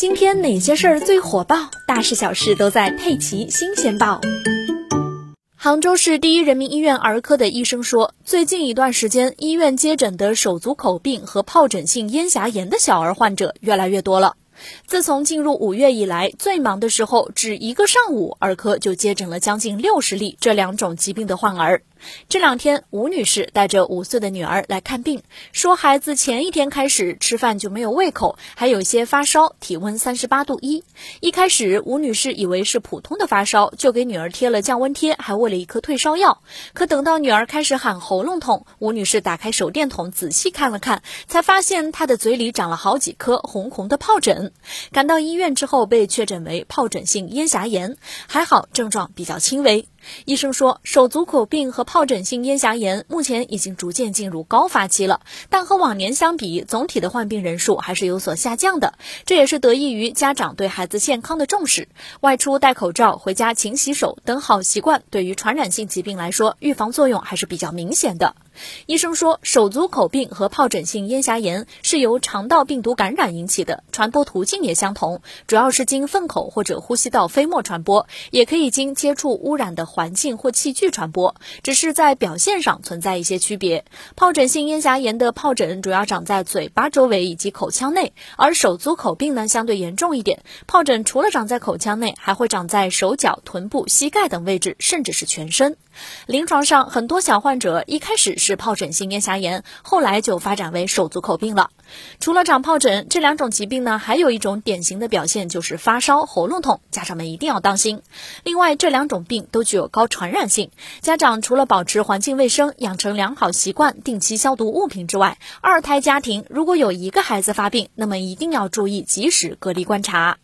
今天哪些事儿最火爆？大事小事都在《佩奇新鲜报》。杭州市第一人民医院儿科的医生说，最近一段时间，医院接诊的手足口病和疱疹性咽峡炎的小儿患者越来越多了。自从进入五月以来，最忙的时候，只一个上午，儿科就接诊了将近六十例这两种疾病的患儿。这两天，吴女士带着五岁的女儿来看病，说孩子前一天开始吃饭就没有胃口，还有些发烧，体温三十八度一。一开始，吴女士以为是普通的发烧，就给女儿贴了降温贴，还喂了一颗退烧药。可等到女儿开始喊喉咙痛，吴女士打开手电筒仔细看了看，才发现她的嘴里长了好几颗红红的疱疹。赶到医院之后，被确诊为疱疹性咽峡炎，还好症状比较轻微。医生说，手足口病和疱疹性咽峡炎目前已经逐渐进入高发期了，但和往年相比，总体的患病人数还是有所下降的。这也是得益于家长对孩子健康的重视，外出戴口罩、回家勤洗手等好习惯，对于传染性疾病来说，预防作用还是比较明显的。医生说，手足口病和疱疹性咽峡炎是由肠道病毒感染引起的，传播途径也相同，主要是经粪口或者呼吸道飞沫传播，也可以经接触污染的环境或器具传播，只是在表现上存在一些区别。疱疹性咽峡炎的疱疹主要长在嘴巴周围以及口腔内，而手足口病呢相对严重一点，疱疹除了长在口腔内，还会长在手脚、臀部、膝盖等位置，甚至是全身。临床上，很多小患者一开始是疱疹性咽峡炎，后来就发展为手足口病了。除了长疱疹，这两种疾病呢，还有一种典型的表现就是发烧、喉咙痛，家长们一定要当心。另外，这两种病都具有有高传染性，家长除了保持环境卫生、养成良好习惯、定期消毒物品之外，二胎家庭如果有一个孩子发病，那么一定要注意及时隔离观察。